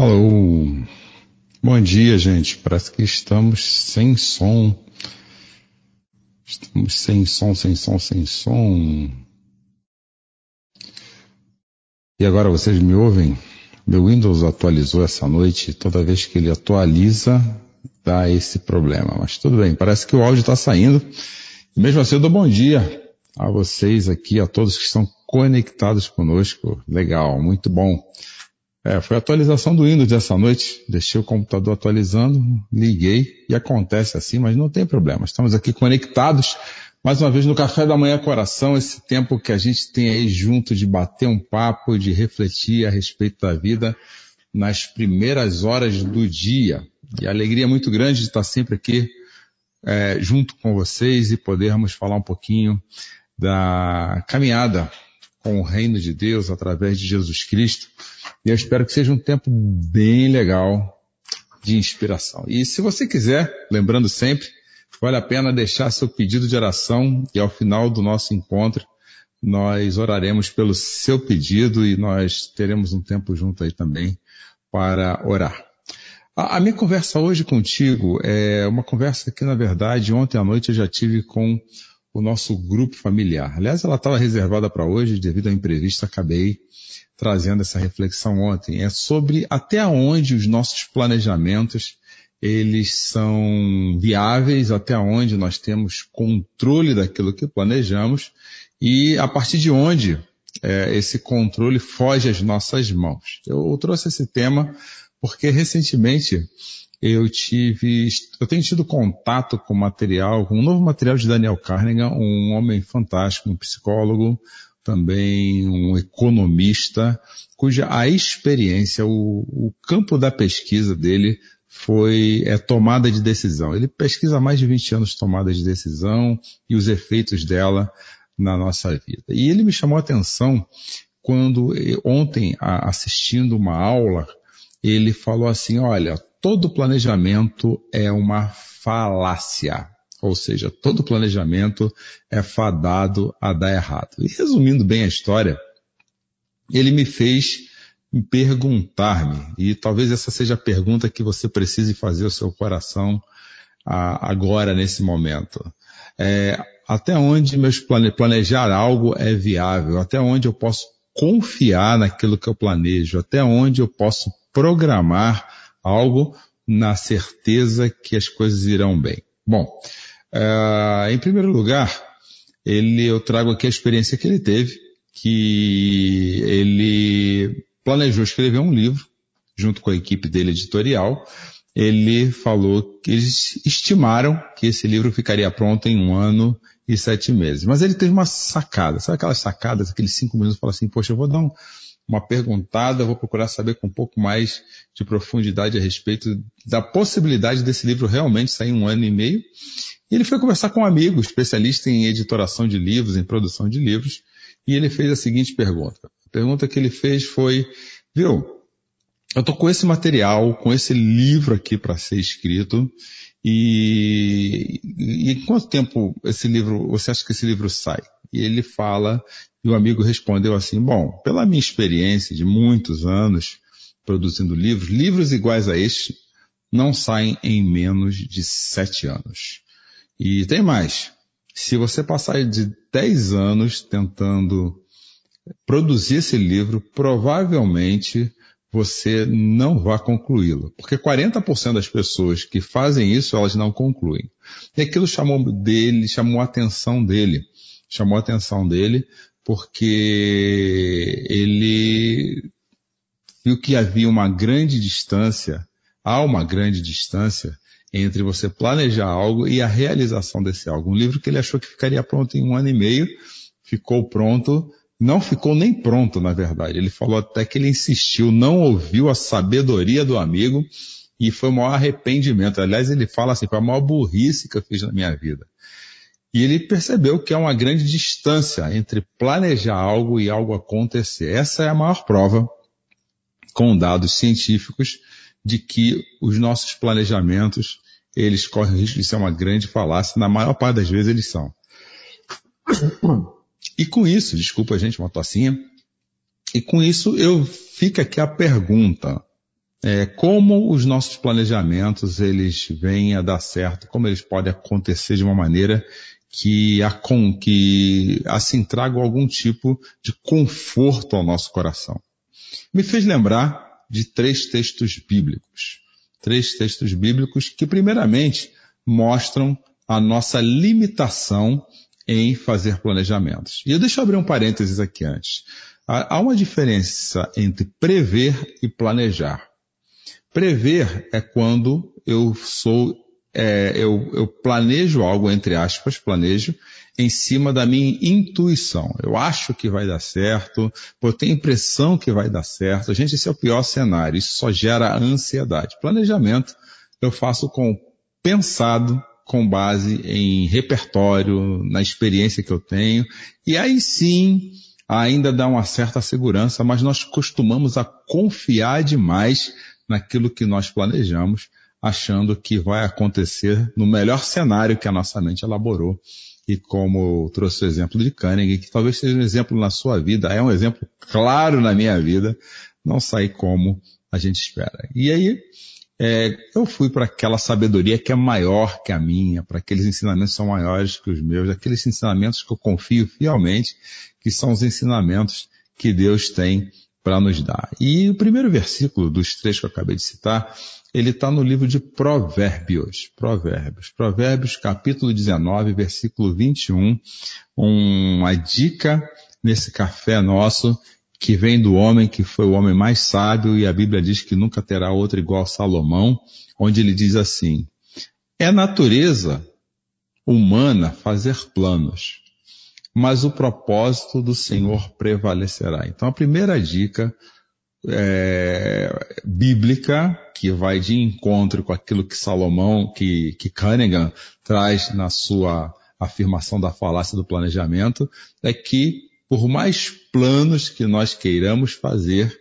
Alô, bom dia, gente. Parece que estamos sem som. Estamos sem som, sem som, sem som. E agora vocês me ouvem? Meu Windows atualizou essa noite. Toda vez que ele atualiza, dá esse problema. Mas tudo bem, parece que o áudio está saindo. E mesmo assim, eu dou bom dia a vocês aqui, a todos que estão conectados conosco. Legal, muito bom. É, foi a atualização do Windows dessa noite. Deixei o computador atualizando, liguei e acontece assim, mas não tem problema. Estamos aqui conectados mais uma vez no Café da Manhã Coração, esse tempo que a gente tem aí junto de bater um papo, de refletir a respeito da vida nas primeiras horas do dia. E a alegria é muito grande de estar sempre aqui é, junto com vocês e podermos falar um pouquinho da caminhada com o reino de Deus através de Jesus Cristo. E eu espero que seja um tempo bem legal de inspiração. E se você quiser, lembrando sempre, vale a pena deixar seu pedido de oração e ao final do nosso encontro nós oraremos pelo seu pedido e nós teremos um tempo junto aí também para orar. A, a minha conversa hoje contigo é uma conversa que, na verdade, ontem à noite eu já tive com o nosso grupo familiar. Aliás, ela estava reservada para hoje, devido ao imprevisto, acabei trazendo essa reflexão ontem. É sobre até onde os nossos planejamentos eles são viáveis, até onde nós temos controle daquilo que planejamos e a partir de onde é, esse controle foge às nossas mãos. Eu trouxe esse tema porque recentemente eu tive, eu tenho tido contato com material, com um novo material de Daniel Carnegie, um homem fantástico, um psicólogo, também um economista, cuja a experiência, o, o campo da pesquisa dele foi é, tomada de decisão. Ele pesquisa há mais de 20 anos tomada de decisão e os efeitos dela na nossa vida. E ele me chamou a atenção quando ontem, assistindo uma aula, ele falou assim, olha, todo planejamento é uma falácia. Ou seja, todo planejamento é fadado a dar errado. E resumindo bem a história, ele me fez perguntar-me, e talvez essa seja a pergunta que você precise fazer ao seu coração agora, nesse momento. É, até onde meus plane, planejar algo é viável? Até onde eu posso confiar naquilo que eu planejo? Até onde eu posso programar algo na certeza que as coisas irão bem. Bom, uh, em primeiro lugar, ele, eu trago aqui a experiência que ele teve, que ele planejou escrever um livro, junto com a equipe dele editorial. Ele falou que eles estimaram que esse livro ficaria pronto em um ano e sete meses. Mas ele teve uma sacada, sabe aquelas sacadas, aqueles cinco minutos, fala assim, poxa, eu vou dar um, uma perguntada, vou procurar saber com um pouco mais de profundidade a respeito da possibilidade desse livro realmente sair em um ano e meio. E ele foi conversar com um amigo, especialista em editoração de livros, em produção de livros, e ele fez a seguinte pergunta. A pergunta que ele fez foi, viu, eu tô com esse material, com esse livro aqui para ser escrito, e, e quanto tempo esse livro, você acha que esse livro sai? E ele fala, e o amigo respondeu assim, bom, pela minha experiência de muitos anos produzindo livros, livros iguais a este não saem em menos de sete anos. E tem mais. Se você passar de dez anos tentando produzir esse livro, provavelmente você não vai concluí-lo. Porque 40% das pessoas que fazem isso, elas não concluem. E aquilo chamou dele, chamou a atenção dele chamou a atenção dele porque ele viu que havia uma grande distância, há uma grande distância entre você planejar algo e a realização desse algo. Um livro que ele achou que ficaria pronto em um ano e meio, ficou pronto, não ficou nem pronto, na verdade. Ele falou até que ele insistiu, não ouviu a sabedoria do amigo e foi o maior arrependimento. Aliás, ele fala assim, foi a maior burrice que eu fiz na minha vida. E ele percebeu que há uma grande distância entre planejar algo e algo acontecer. Essa é a maior prova, com dados científicos, de que os nossos planejamentos, eles correm o risco de ser uma grande falácia. Na maior parte das vezes eles são. E com isso, desculpa gente, uma tocinha. E com isso eu fica aqui a pergunta. é, como os nossos planejamentos eles vêm a dar certo, como eles podem acontecer de uma maneira que, a, que assim tragam algum tipo de conforto ao nosso coração. Me fez lembrar de três textos bíblicos. Três textos bíblicos que primeiramente mostram a nossa limitação em fazer planejamentos. E eu deixo abrir um parênteses aqui antes. Há uma diferença entre prever e planejar. Prever é quando eu sou, é, eu, eu planejo algo, entre aspas, planejo, em cima da minha intuição. Eu acho que vai dar certo, eu tenho impressão que vai dar certo. Gente, esse é o pior cenário. Isso só gera ansiedade. Planejamento eu faço com pensado, com base em repertório, na experiência que eu tenho. E aí sim, ainda dá uma certa segurança, mas nós costumamos a confiar demais naquilo que nós planejamos, achando que vai acontecer no melhor cenário que a nossa mente elaborou. E como trouxe o exemplo de Cunningham, que talvez seja um exemplo na sua vida, é um exemplo claro na minha vida, não sai como a gente espera. E aí, é, eu fui para aquela sabedoria que é maior que a minha, para aqueles ensinamentos que são maiores que os meus, aqueles ensinamentos que eu confio fielmente, que são os ensinamentos que Deus tem para nos dar. E o primeiro versículo dos três que eu acabei de citar, ele está no livro de Provérbios. Provérbios. Provérbios, capítulo 19, versículo 21. Uma dica nesse café nosso que vem do homem que foi o homem mais sábio e a Bíblia diz que nunca terá outro igual a Salomão, onde ele diz assim, é natureza humana fazer planos, mas o propósito do Senhor prevalecerá. Então a primeira dica é, bíblica que vai de encontro com aquilo que Salomão, que, que Cunningham traz na sua afirmação da falácia do planejamento, é que por mais planos que nós queiramos fazer,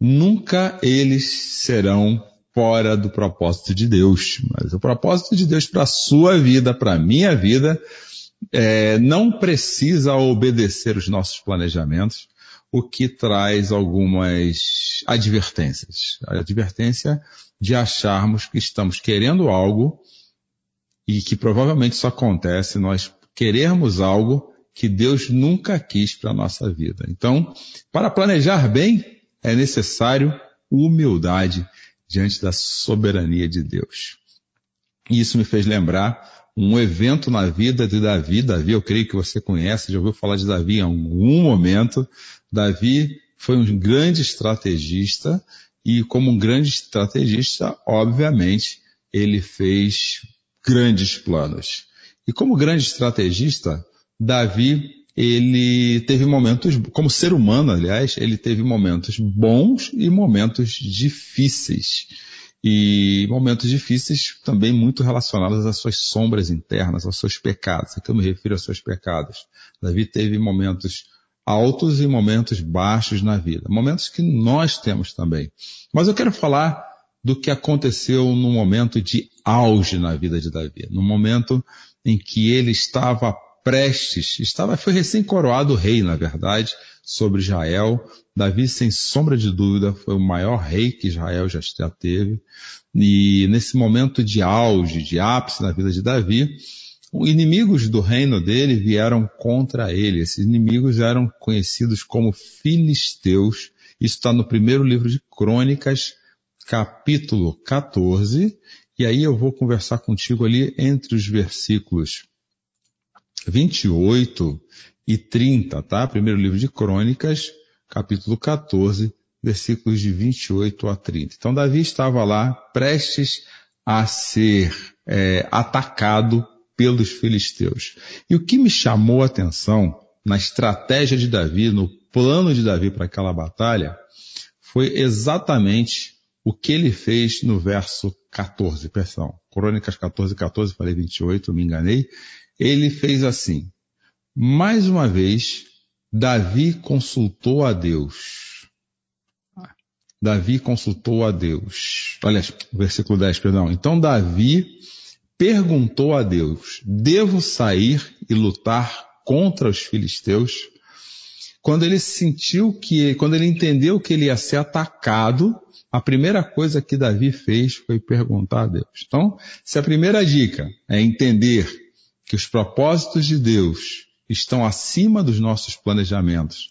nunca eles serão fora do propósito de Deus. Mas o propósito de Deus para a sua vida, para a minha vida, é, não precisa obedecer os nossos planejamentos, o que traz algumas advertências. A advertência de acharmos que estamos querendo algo e que provavelmente isso acontece nós queremos algo que Deus nunca quis para a nossa vida. Então, para planejar bem, é necessário humildade diante da soberania de Deus. E isso me fez lembrar um evento na vida de Davi. Davi, eu creio que você conhece, já ouviu falar de Davi em algum momento. Davi foi um grande estrategista e como um grande estrategista, obviamente, ele fez grandes planos. E como grande estrategista, Davi, ele teve momentos, como ser humano, aliás, ele teve momentos bons e momentos difíceis. E momentos difíceis também muito relacionados às suas sombras internas, aos seus pecados. Aqui eu me refiro aos seus pecados. Davi teve momentos altos e momentos baixos na vida. Momentos que nós temos também. Mas eu quero falar do que aconteceu no momento de auge na vida de Davi. No momento em que ele estava prestes, estava, foi recém-coroado rei, na verdade, sobre Israel. Davi, sem sombra de dúvida, foi o maior rei que Israel já teve. E nesse momento de auge, de ápice na vida de Davi, inimigos do reino dele vieram contra ele. Esses inimigos eram conhecidos como filisteus. Isso está no primeiro livro de Crônicas, capítulo 14. E aí eu vou conversar contigo ali entre os versículos 28 e 30, tá? Primeiro livro de Crônicas, capítulo 14, versículos de 28 a 30. Então Davi estava lá prestes a ser é, atacado pelos filisteus. E o que me chamou a atenção na estratégia de Davi, no plano de Davi para aquela batalha, foi exatamente o que ele fez no verso 14, perdão, Crônicas 14, 14, falei 28, me enganei ele fez assim. Mais uma vez, Davi consultou a Deus. Davi consultou a Deus. Olha, versículo 10, perdão. Então Davi perguntou a Deus, devo sair e lutar contra os filisteus? Quando ele sentiu que, quando ele entendeu que ele ia ser atacado, a primeira coisa que Davi fez foi perguntar a Deus. Então, se a primeira dica é entender que os propósitos de Deus estão acima dos nossos planejamentos,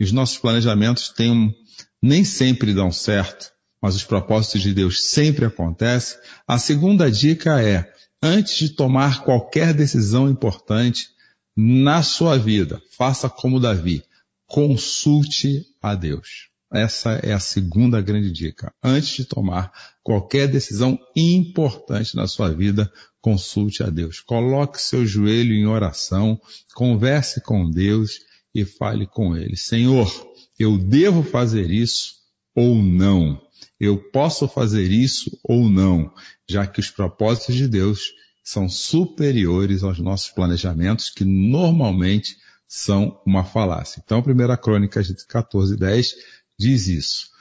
e os nossos planejamentos têm um, nem sempre dão certo, mas os propósitos de Deus sempre acontecem, a segunda dica é, antes de tomar qualquer decisão importante na sua vida, faça como Davi, consulte a Deus. Essa é a segunda grande dica. Antes de tomar qualquer decisão importante na sua vida, consulte a Deus. Coloque seu joelho em oração, converse com Deus e fale com Ele. Senhor, eu devo fazer isso ou não? Eu posso fazer isso ou não? Já que os propósitos de Deus são superiores aos nossos planejamentos, que normalmente são uma falácia. Então, 1 Crônicas 14, 10 diz isso.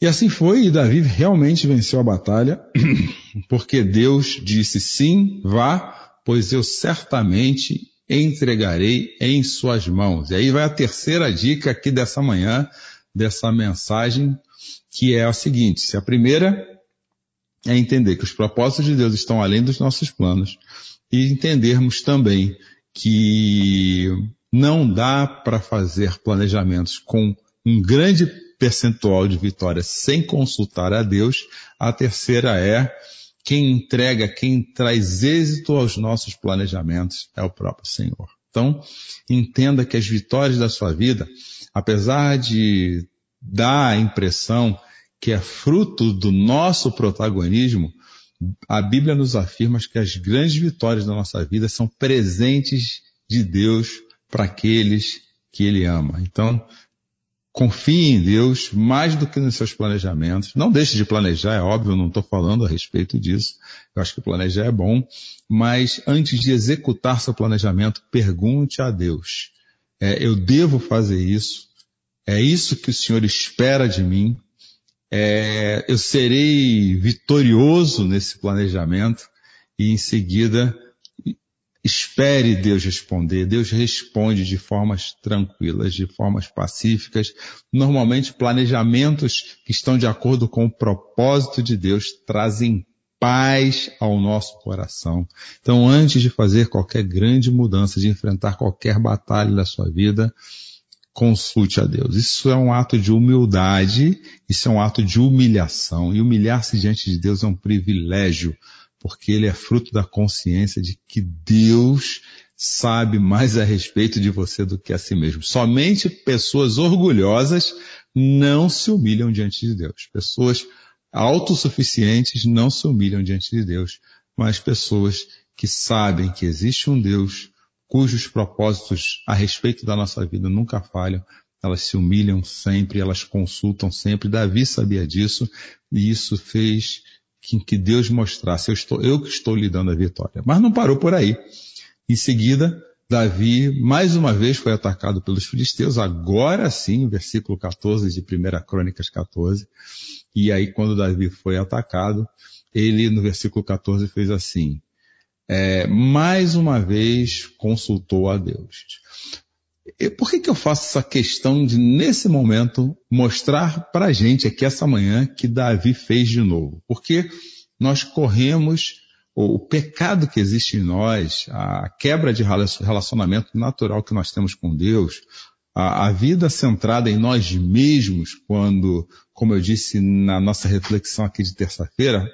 E assim foi, e Davi realmente venceu a batalha, porque Deus disse sim, vá, pois eu certamente entregarei em suas mãos. E aí vai a terceira dica aqui dessa manhã, dessa mensagem, que é a seguinte, se a primeira é entender que os propósitos de Deus estão além dos nossos planos, e entendermos também que não dá para fazer planejamentos com um grande percentual de vitórias sem consultar a Deus. A terceira é quem entrega, quem traz êxito aos nossos planejamentos é o próprio Senhor. Então, entenda que as vitórias da sua vida, apesar de dar a impressão que é fruto do nosso protagonismo, a Bíblia nos afirma que as grandes vitórias da nossa vida são presentes de Deus para aqueles que Ele ama. Então, confie em Deus mais do que nos seus planejamentos. Não deixe de planejar, é óbvio, não estou falando a respeito disso. Eu acho que planejar é bom. Mas antes de executar seu planejamento, pergunte a Deus. É, eu devo fazer isso? É isso que o Senhor espera de mim? É, eu serei vitorioso nesse planejamento? E em seguida, Espere Deus responder. Deus responde de formas tranquilas, de formas pacíficas. Normalmente, planejamentos que estão de acordo com o propósito de Deus trazem paz ao nosso coração. Então, antes de fazer qualquer grande mudança, de enfrentar qualquer batalha da sua vida, consulte a Deus. Isso é um ato de humildade, isso é um ato de humilhação. E humilhar-se diante de Deus é um privilégio porque ele é fruto da consciência de que Deus sabe mais a respeito de você do que a si mesmo. Somente pessoas orgulhosas não se humilham diante de Deus. Pessoas autossuficientes não se humilham diante de Deus, mas pessoas que sabem que existe um Deus cujos propósitos a respeito da nossa vida nunca falham, elas se humilham sempre, elas consultam sempre. Davi sabia disso e isso fez que, que Deus mostrasse, eu, estou, eu que estou lhe dando a vitória. Mas não parou por aí. Em seguida, Davi, mais uma vez, foi atacado pelos filisteus, agora sim, versículo 14 de 1 Crônicas 14. E aí, quando Davi foi atacado, ele, no versículo 14, fez assim, é, mais uma vez consultou a Deus. Por que, que eu faço essa questão de, nesse momento, mostrar para a gente aqui essa manhã que Davi fez de novo? Porque nós corremos o pecado que existe em nós, a quebra de relacionamento natural que nós temos com Deus, a, a, vida centrada em nós mesmos, quando, como eu disse na nossa reflexão aqui de terça-feira,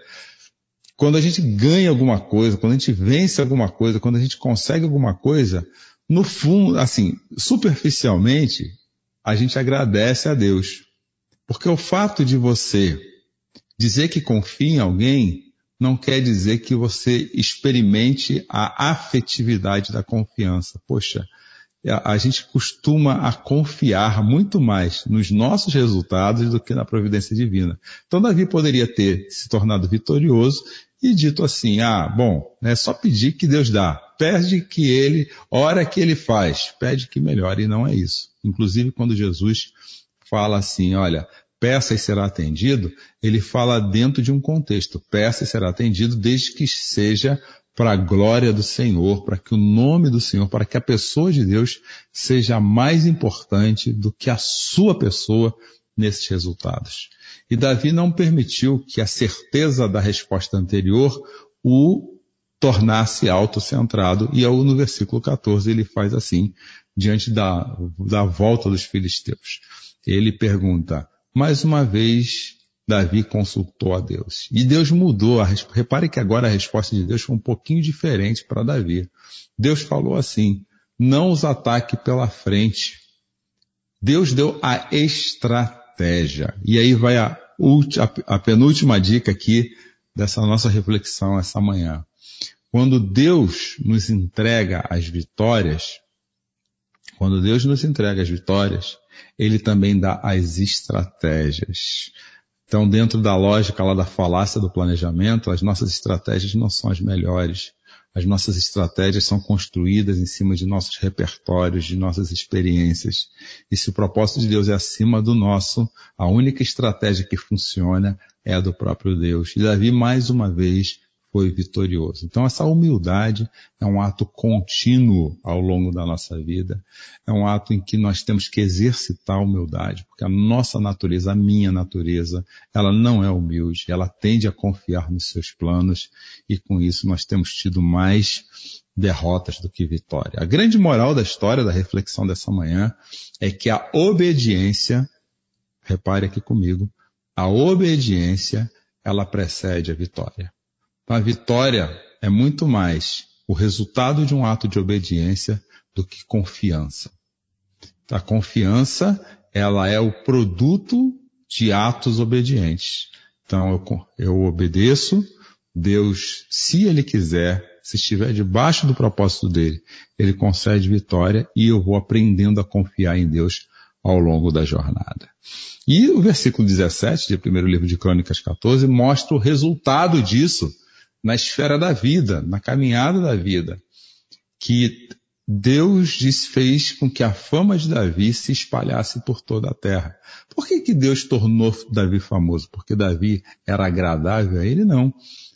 quando a gente ganha alguma coisa, quando a gente vence alguma coisa, quando a gente consegue alguma coisa, no fundo, assim, superficialmente, a gente agradece a Deus. Porque o fato de você dizer que confia em alguém não quer dizer que você experimente a afetividade da confiança. Poxa, a, gente costuma a confiar muito mais nos nossos resultados do que na providência divina. Então Davi poderia ter se tornado vitorioso e dito assim, ah, bom, é só pedir que Deus dá. Pede que ele, ora que ele faz, pede que melhore, e não é isso. Inclusive quando Jesus fala assim, olha, peça e será atendido, ele fala dentro de um contexto, peça e será atendido desde que seja para a glória do Senhor, para que o nome do Senhor, para que a pessoa de Deus seja mais importante do que a sua pessoa nesses resultados. E Davi não permitiu que a certeza da resposta anterior o tornasse autocentrado. E no versículo 14 ele faz assim, diante da, da volta dos filisteus. Ele pergunta, mais uma vez, Davi consultou a Deus. E Deus mudou. A, repare que agora a resposta de Deus foi um pouquinho diferente para Davi. Deus falou assim, não os ataque pela frente. Deus deu a estratégia. E aí vai a, a penúltima dica aqui dessa nossa reflexão essa manhã. Quando Deus nos entrega as vitórias, quando Deus nos entrega as vitórias, Ele também dá as estratégias. Então, dentro da lógica lá da falácia do planejamento, as nossas estratégias não são as melhores. As nossas estratégias são construídas em cima de nossos repertórios, de nossas experiências. E se o propósito de Deus é acima do nosso, a única estratégia que funciona é a do próprio Deus. E Davi, mais uma vez, foi vitorioso. Então essa humildade é um ato contínuo ao longo da nossa vida. É um ato em que nós temos que exercitar a humildade, porque a nossa natureza, a minha natureza, ela não é humilde, ela tende a confiar nos seus planos e com isso nós temos tido mais derrotas do que vitória. A grande moral da história, da reflexão dessa manhã, é que a obediência, repare aqui comigo, a obediência, ela precede a vitória. A vitória é muito mais o resultado de um ato de obediência do que confiança. A confiança, ela é o produto de atos obedientes. Então eu, eu obedeço, Deus, se Ele quiser, se estiver debaixo do propósito dele, Ele concede vitória e eu vou aprendendo a confiar em Deus ao longo da jornada. E o versículo 17 de primeiro livro de Crônicas 14 mostra o resultado disso na esfera da vida, na caminhada da vida, que Deus fez com que a fama de Davi se espalhasse por toda a terra. Por que, que Deus tornou Davi famoso? Porque Davi era agradável a ele? Não.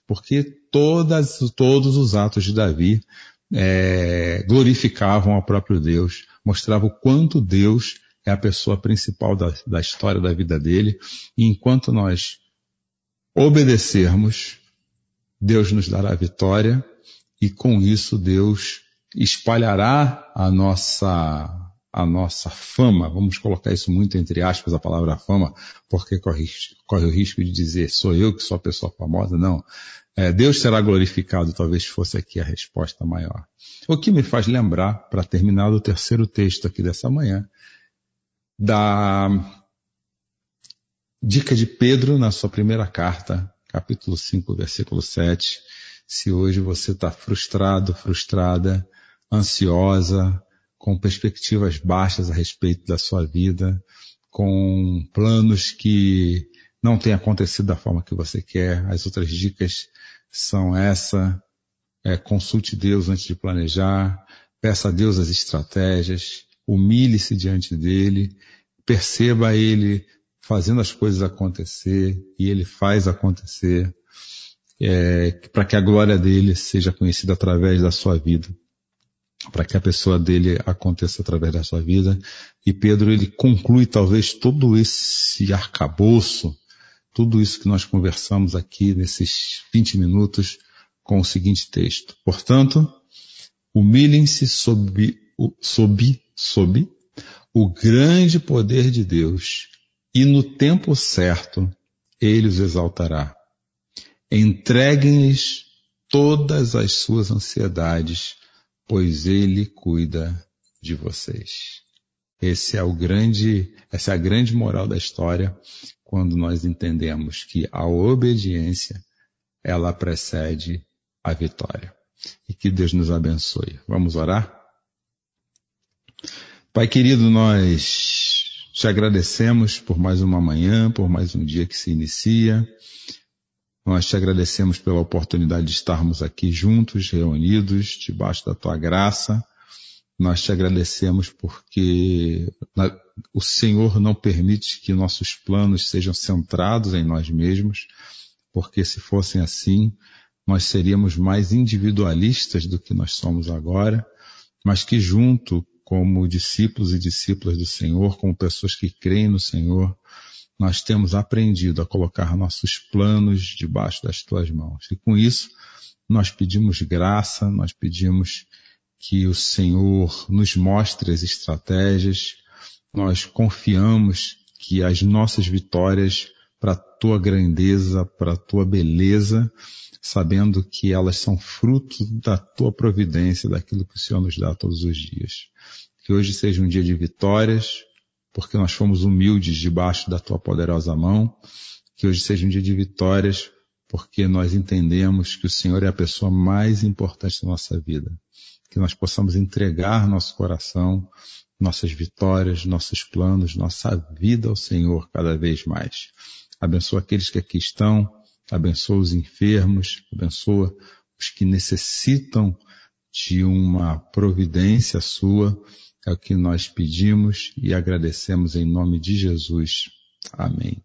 Porque todas, todos os atos de Davi é, glorificavam ao próprio Deus, mostravam o quanto Deus é a pessoa principal da, da história da vida dele. E enquanto nós obedecermos, Deus nos dará vitória e com isso Deus espalhará a nossa a nossa fama, vamos colocar isso muito entre aspas, a palavra fama, porque corre, corre o risco de dizer sou eu que sou a pessoa famosa, não. É, Deus será glorificado, talvez fosse aqui a resposta maior. O que me faz lembrar, para terminar o terceiro texto aqui dessa manhã, da dica de Pedro na sua primeira carta, capítulo 5, versículo 7. Se hoje você está frustrado, frustrada, ansiosa, com perspectivas baixas a respeito da sua vida, com planos que não têm acontecido da forma que você quer, as outras dicas são essa, é, consulte Deus antes de planejar, peça a Deus as estratégias, humilhe-se diante dele, perceba ele fazendo as coisas acontecer e ele faz acontecer é, para que a glória dele seja conhecida através da sua vida, para que a pessoa dele aconteça através da sua vida. E Pedro ele conclui talvez todo esse arcabouço, tudo isso que nós conversamos aqui nesses 20 minutos com o seguinte texto. Portanto, humilhem-se sob, sob, sob o grande poder de Deus e no tempo certo ele os exaltará. Entreguem-lhes todas as suas ansiedades, pois ele cuida de vocês. Esse é o grande, essa é a grande moral da história quando nós entendemos que a obediência ela precede a vitória. E que Deus nos abençoe. Vamos orar? Pai querido, nós te agradecemos por mais uma manhã, por mais um dia que se inicia. Nós te agradecemos pela oportunidade de estarmos aqui juntos, reunidos, debaixo da tua graça. Nós te agradecemos porque o Senhor não permite que nossos planos sejam centrados em nós mesmos, porque se fossem assim, nós seríamos mais individualistas do que nós somos agora, mas que junto como discípulos e discípulas do Senhor, como pessoas que creem no Senhor, nós temos aprendido a colocar nossos planos debaixo das tuas mãos. E com isso, nós pedimos graça, nós pedimos que o Senhor nos mostre as estratégias, nós confiamos que as nossas vitórias para a tua grandeza, para a tua beleza, sabendo que elas são fruto da tua providência, daquilo que o Senhor nos dá todos os dias. Que hoje seja um dia de vitórias, porque nós fomos humildes debaixo da tua poderosa mão. Que hoje seja um dia de vitórias, porque nós entendemos que o Senhor é a pessoa mais importante da nossa vida. Que nós possamos entregar nosso coração, nossas vitórias, nossos planos, nossa vida ao Senhor cada vez mais. Abençoa aqueles que aqui estão, abençoa os enfermos, abençoa os que necessitam de uma providência sua, é o que nós pedimos e agradecemos em nome de Jesus. Amém.